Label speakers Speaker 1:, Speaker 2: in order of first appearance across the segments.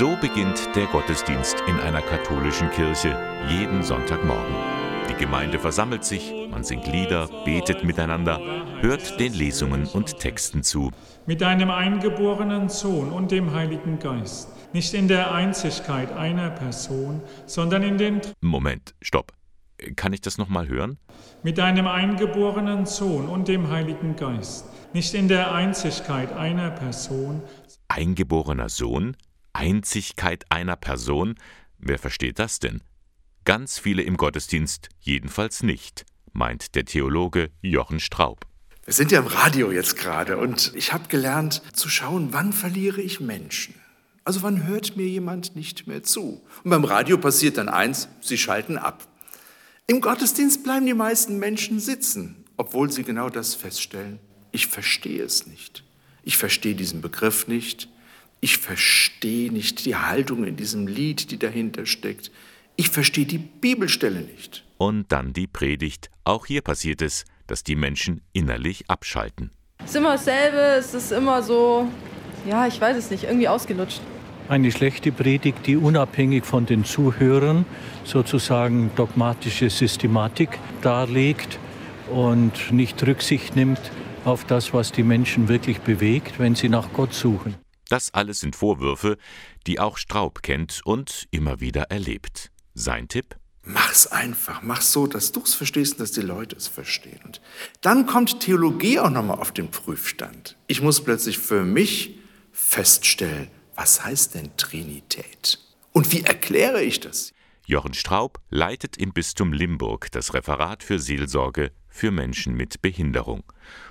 Speaker 1: So beginnt der Gottesdienst in einer katholischen Kirche jeden Sonntagmorgen. Die Gemeinde versammelt sich, man singt Lieder, betet miteinander, hört den Lesungen und Texten zu.
Speaker 2: Mit deinem eingeborenen Sohn und dem Heiligen Geist, nicht in der Einzigkeit einer Person, sondern in den...
Speaker 1: Moment, stopp. Kann ich das nochmal hören?
Speaker 2: Mit deinem eingeborenen Sohn und dem Heiligen Geist, nicht in der Einzigkeit einer Person.
Speaker 1: Eingeborener Sohn? Einzigkeit einer Person? Wer versteht das denn? Ganz viele im Gottesdienst jedenfalls nicht, meint der Theologe Jochen Straub.
Speaker 3: Wir sind ja im Radio jetzt gerade und ich habe gelernt zu schauen, wann verliere ich Menschen. Also wann hört mir jemand nicht mehr zu? Und beim Radio passiert dann eins, sie schalten ab. Im Gottesdienst bleiben die meisten Menschen sitzen, obwohl sie genau das feststellen. Ich verstehe es nicht. Ich verstehe diesen Begriff nicht. Ich verstehe nicht die Haltung in diesem Lied, die dahinter steckt. Ich verstehe die Bibelstelle nicht.
Speaker 1: Und dann die Predigt. Auch hier passiert es, dass die Menschen innerlich abschalten.
Speaker 4: Es ist immer dasselbe, es ist immer so, ja, ich weiß es nicht, irgendwie ausgelutscht.
Speaker 5: Eine schlechte Predigt, die unabhängig von den Zuhörern sozusagen dogmatische Systematik darlegt und nicht Rücksicht nimmt auf das, was die Menschen wirklich bewegt, wenn sie nach Gott suchen.
Speaker 1: Das alles sind Vorwürfe, die auch Straub kennt und immer wieder erlebt. Sein Tipp?
Speaker 3: Mach's einfach, mach's so, dass du es verstehst und dass die Leute es verstehen. Und dann kommt Theologie auch nochmal auf den Prüfstand. Ich muss plötzlich für mich feststellen, was heißt denn Trinität? Und wie erkläre ich das?
Speaker 1: Jochen Straub leitet im Bistum Limburg das Referat für Seelsorge für Menschen mit Behinderung.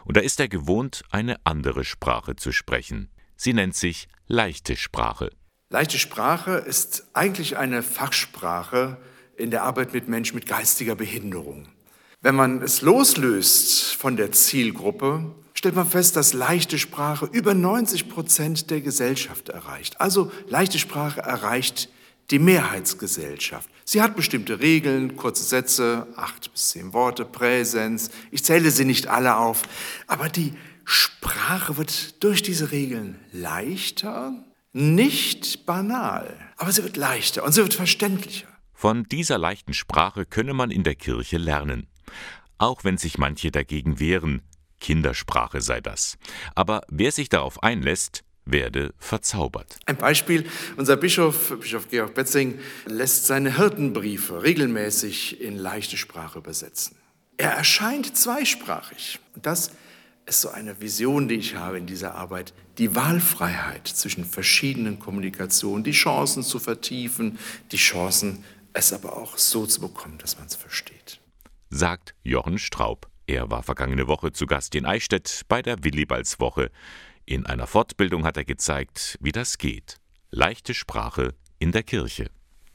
Speaker 1: Und da ist er gewohnt, eine andere Sprache zu sprechen. Sie nennt sich leichte Sprache.
Speaker 3: Leichte Sprache ist eigentlich eine Fachsprache in der Arbeit mit Menschen mit geistiger Behinderung. Wenn man es loslöst von der Zielgruppe, stellt man fest, dass leichte Sprache über 90 Prozent der Gesellschaft erreicht. Also leichte Sprache erreicht die Mehrheitsgesellschaft. Sie hat bestimmte Regeln, kurze Sätze, acht bis zehn Worte, Präsenz. Ich zähle sie nicht alle auf, aber die Sprache wird durch diese Regeln leichter, nicht banal, aber sie wird leichter und sie wird verständlicher.
Speaker 1: Von dieser leichten Sprache könne man in der Kirche lernen. Auch wenn sich manche dagegen wehren, Kindersprache sei das. Aber wer sich darauf einlässt, werde verzaubert.
Speaker 3: Ein Beispiel, unser Bischof, Bischof Georg Betzing, lässt seine Hirtenbriefe regelmäßig in leichte Sprache übersetzen. Er erscheint zweisprachig. Und das ist so eine Vision, die ich habe in dieser Arbeit, die Wahlfreiheit zwischen verschiedenen Kommunikationen, die Chancen zu vertiefen, die Chancen, es aber auch so zu bekommen, dass man es versteht.
Speaker 1: Sagt Jochen Straub. Er war vergangene Woche zu Gast in Eichstätt bei der Willibaldswoche. In einer Fortbildung hat er gezeigt, wie das geht. Leichte Sprache in der Kirche.